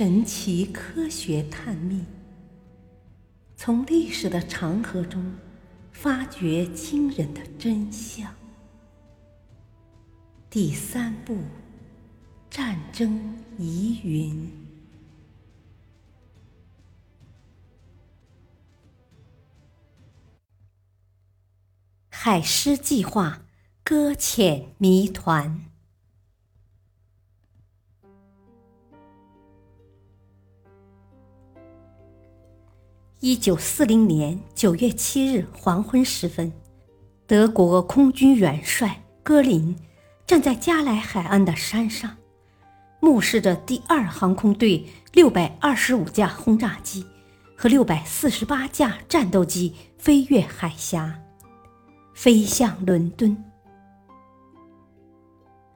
神奇科学探秘，从历史的长河中发掘惊人的真相。第三部：战争疑云。海狮计划搁浅谜团。一九四零年九月七日黄昏时分，德国空军元帅戈林站在加莱海岸的山上，目视着第二航空队六百二十五架轰炸机和六百四十八架战斗机飞越海峡，飞向伦敦。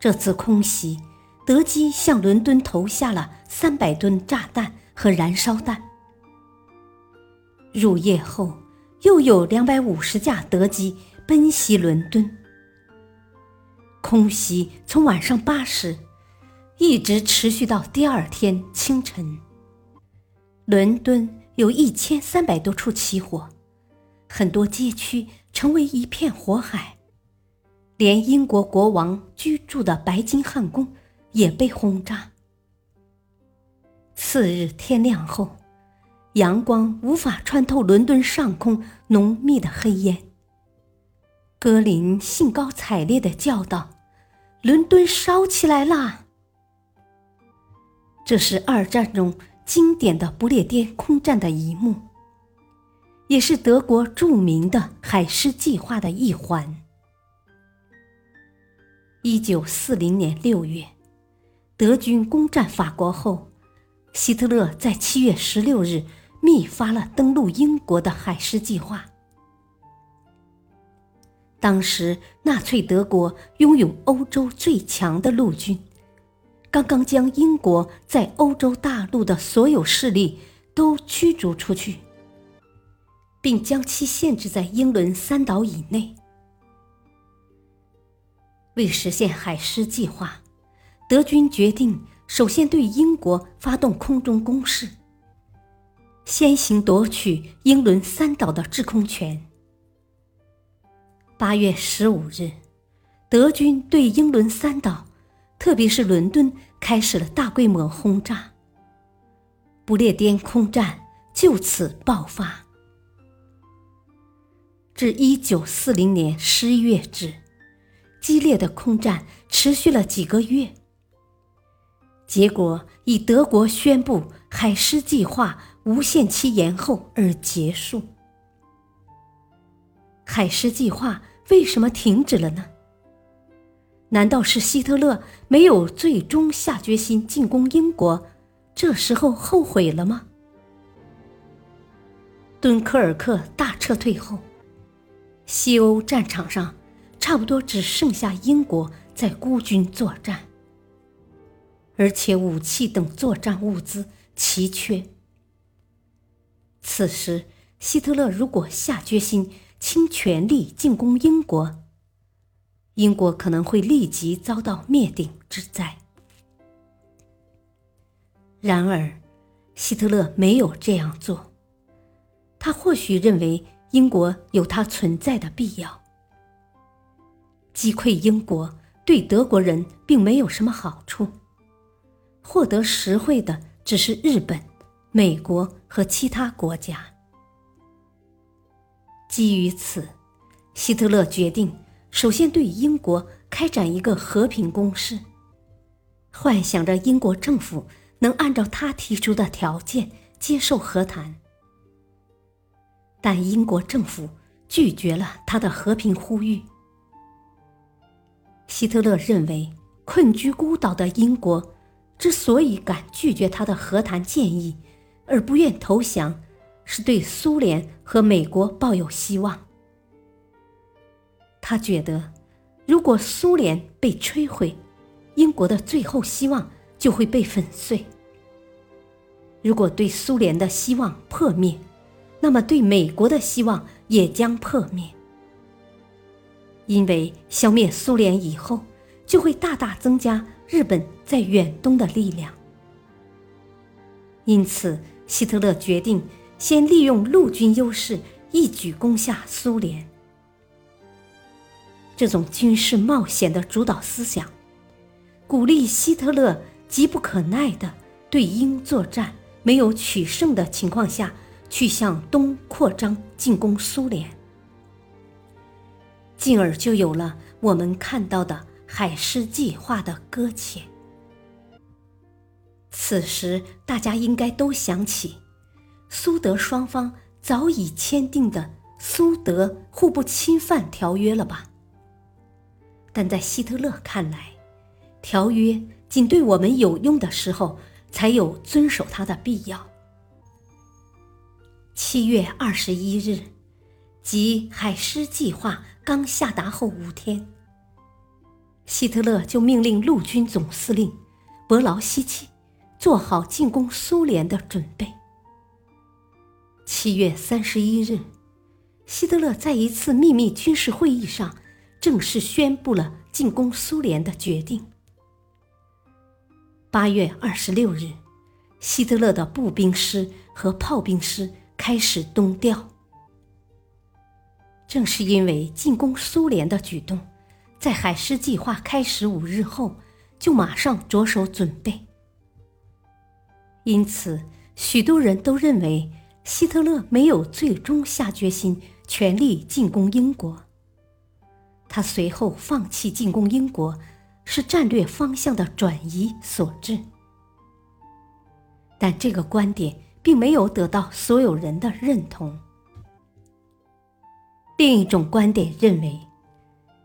这次空袭，德机向伦敦投下了三百吨炸弹和燃烧弹。入夜后，又有两百五十架德机奔袭伦敦。空袭从晚上八时一直持续到第二天清晨。伦敦有一千三百多处起火，很多街区成为一片火海，连英国国王居住的白金汉宫也被轰炸。次日天亮后。阳光无法穿透伦敦上空浓密的黑烟。格林兴高采烈的叫道：“伦敦烧起来啦！”这是二战中经典的不列颠空战的一幕，也是德国著名的海狮计划的一环。一九四零年六月，德军攻占法国后，希特勒在七月十六日。密发了登陆英国的海狮计划。当时，纳粹德国拥有欧洲最强的陆军，刚刚将英国在欧洲大陆的所有势力都驱逐出去，并将其限制在英伦三岛以内。为实现海狮计划，德军决定首先对英国发动空中攻势。先行夺取英伦三岛的制空权。八月十五日，德军对英伦三岛，特别是伦敦，开始了大规模轰炸。不列颠空战就此爆发。至一九四零年十一月止，激烈的空战持续了几个月。结果以德国宣布海狮计划。无限期延后而结束。海狮计划为什么停止了呢？难道是希特勒没有最终下决心进攻英国，这时候后悔了吗？敦刻尔克大撤退后，西欧战场上差不多只剩下英国在孤军作战，而且武器等作战物资奇缺。此时，希特勒如果下决心倾全力进攻英国，英国可能会立即遭到灭顶之灾。然而，希特勒没有这样做。他或许认为英国有它存在的必要。击溃英国对德国人并没有什么好处，获得实惠的只是日本。美国和其他国家。基于此，希特勒决定首先对英国开展一个和平攻势，幻想着英国政府能按照他提出的条件接受和谈。但英国政府拒绝了他的和平呼吁。希特勒认为，困居孤岛的英国之所以敢拒绝他的和谈建议，而不愿投降，是对苏联和美国抱有希望。他觉得，如果苏联被摧毁，英国的最后希望就会被粉碎；如果对苏联的希望破灭，那么对美国的希望也将破灭。因为消灭苏联以后，就会大大增加日本在远东的力量。因此，希特勒决定先利用陆军优势，一举攻下苏联。这种军事冒险的主导思想，鼓励希特勒急不可耐地对英作战没有取胜的情况下，去向东扩张进攻苏联，进而就有了我们看到的海狮计划的搁浅。此时，大家应该都想起，苏德双方早已签订的《苏德互不侵犯条约》了吧？但在希特勒看来，条约仅对我们有用的时候，才有遵守它的必要。七月二十一日，即海狮计划刚下达后五天，希特勒就命令陆军总司令伯劳希奇。做好进攻苏联的准备。七月三十一日，希特勒在一次秘密军事会议上正式宣布了进攻苏联的决定。八月二十六日，希特勒的步兵师和炮兵师开始东调。正是因为进攻苏联的举动，在海狮计划开始五日后，就马上着手准备。因此，许多人都认为希特勒没有最终下决心全力进攻英国。他随后放弃进攻英国，是战略方向的转移所致。但这个观点并没有得到所有人的认同。另一种观点认为，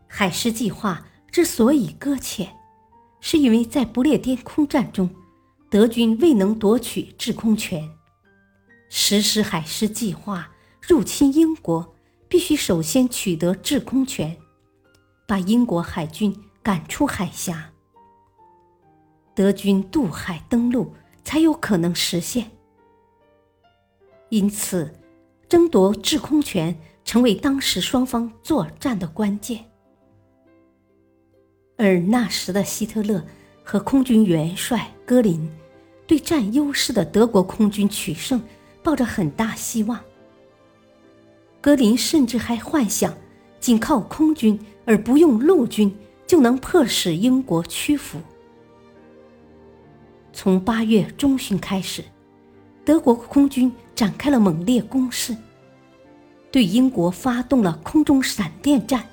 海狮计划之所以搁浅，是因为在不列颠空战中。德军未能夺取制空权，实施海狮计划入侵英国，必须首先取得制空权，把英国海军赶出海峡，德军渡海登陆才有可能实现。因此，争夺制空权成为当时双方作战的关键。而那时的希特勒和空军元帅戈林。对占优势的德国空军取胜抱着很大希望。格林甚至还幻想，仅靠空军而不用陆军就能迫使英国屈服。从八月中旬开始，德国空军展开了猛烈攻势，对英国发动了空中闪电战。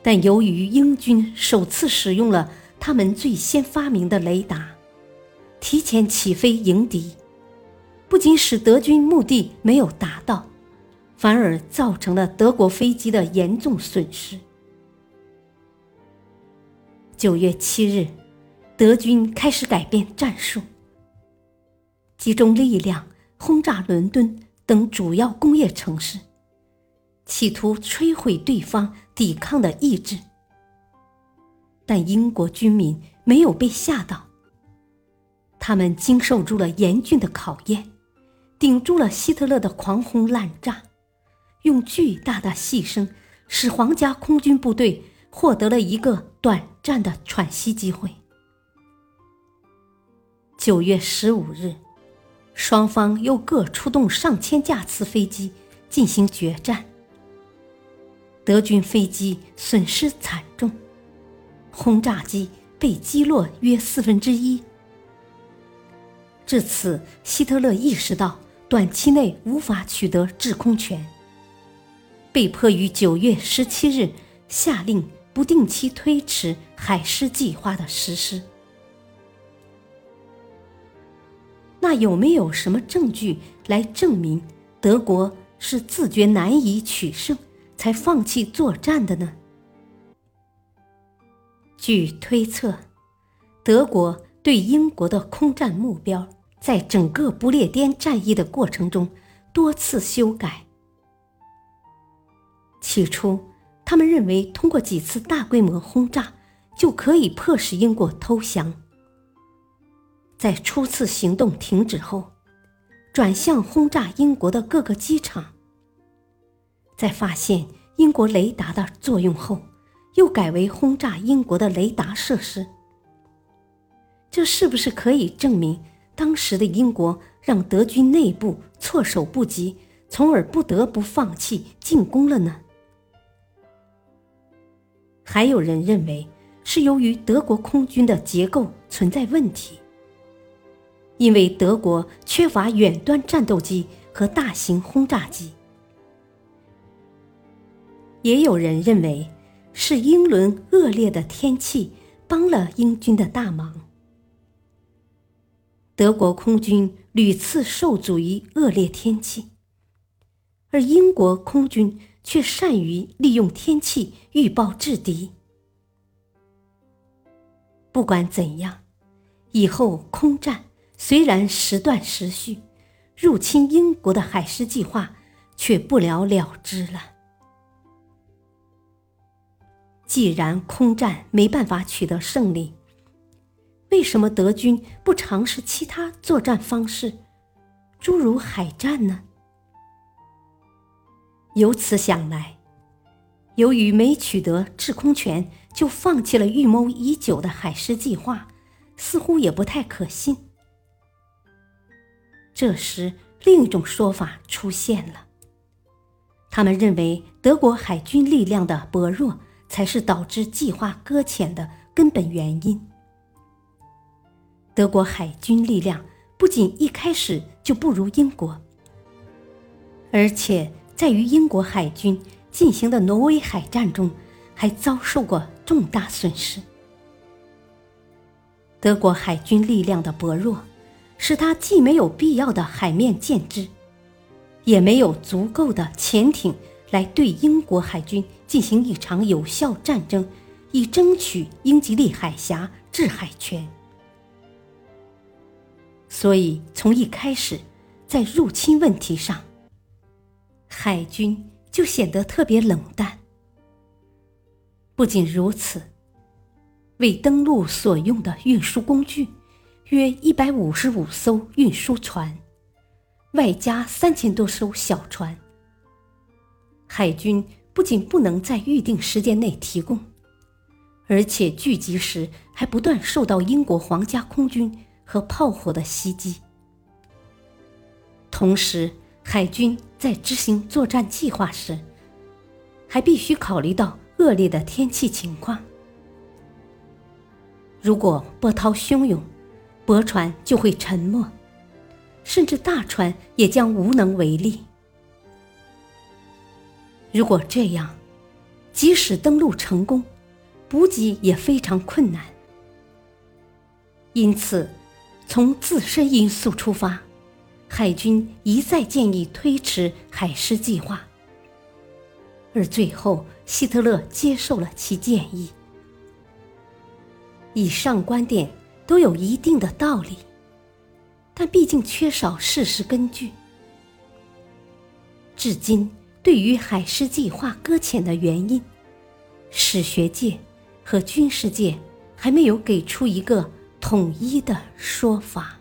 但由于英军首次使用了他们最先发明的雷达。提前起飞迎敌，不仅使德军目的没有达到，反而造成了德国飞机的严重损失。九月七日，德军开始改变战术，集中力量轰炸伦敦等主要工业城市，企图摧毁对方抵抗的意志。但英国军民没有被吓倒。他们经受住了严峻的考验，顶住了希特勒的狂轰滥炸，用巨大的牺牲使皇家空军部队获得了一个短暂的喘息机会。九月十五日，双方又各出动上千架次飞机进行决战。德军飞机损失惨重，轰炸机被击落约四分之一。至此，希特勒意识到短期内无法取得制空权，被迫于九月十七日下令不定期推迟海狮计划的实施。那有没有什么证据来证明德国是自觉难以取胜才放弃作战的呢？据推测，德国对英国的空战目标。在整个不列颠战役的过程中，多次修改。起初，他们认为通过几次大规模轰炸就可以迫使英国投降。在初次行动停止后，转向轰炸英国的各个机场。在发现英国雷达的作用后，又改为轰炸英国的雷达设施。这是不是可以证明？当时的英国让德军内部措手不及，从而不得不放弃进攻了呢？还有人认为是由于德国空军的结构存在问题，因为德国缺乏远端战斗机和大型轰炸机。也有人认为是英伦恶劣的天气帮了英军的大忙。德国空军屡次受阻于恶劣天气，而英国空军却善于利用天气预报制敌。不管怎样，以后空战虽然时断时续，入侵英国的海狮计划却不了了之了。既然空战没办法取得胜利，为什么德军不尝试其他作战方式，诸如海战呢？由此想来，由于没取得制空权，就放弃了预谋已久的海狮计划，似乎也不太可信。这时，另一种说法出现了：他们认为德国海军力量的薄弱，才是导致计划搁浅的根本原因。德国海军力量不仅一开始就不如英国，而且在与英国海军进行的挪威海战中，还遭受过重大损失。德国海军力量的薄弱，使他既没有必要的海面舰只，也没有足够的潜艇来对英国海军进行一场有效战争，以争取英吉利海峡制海权。所以，从一开始，在入侵问题上，海军就显得特别冷淡。不仅如此，为登陆所用的运输工具约一百五十五艘运输船，外加三千多艘小船，海军不仅不能在预定时间内提供，而且聚集时还不断受到英国皇家空军。和炮火的袭击，同时，海军在执行作战计划时，还必须考虑到恶劣的天气情况。如果波涛汹涌，驳船就会沉没，甚至大船也将无能为力。如果这样，即使登陆成功，补给也非常困难。因此。从自身因素出发，海军一再建议推迟海狮计划，而最后希特勒接受了其建议。以上观点都有一定的道理，但毕竟缺少事实根据。至今，对于海狮计划搁浅的原因，史学界和军事界还没有给出一个。统一的说法。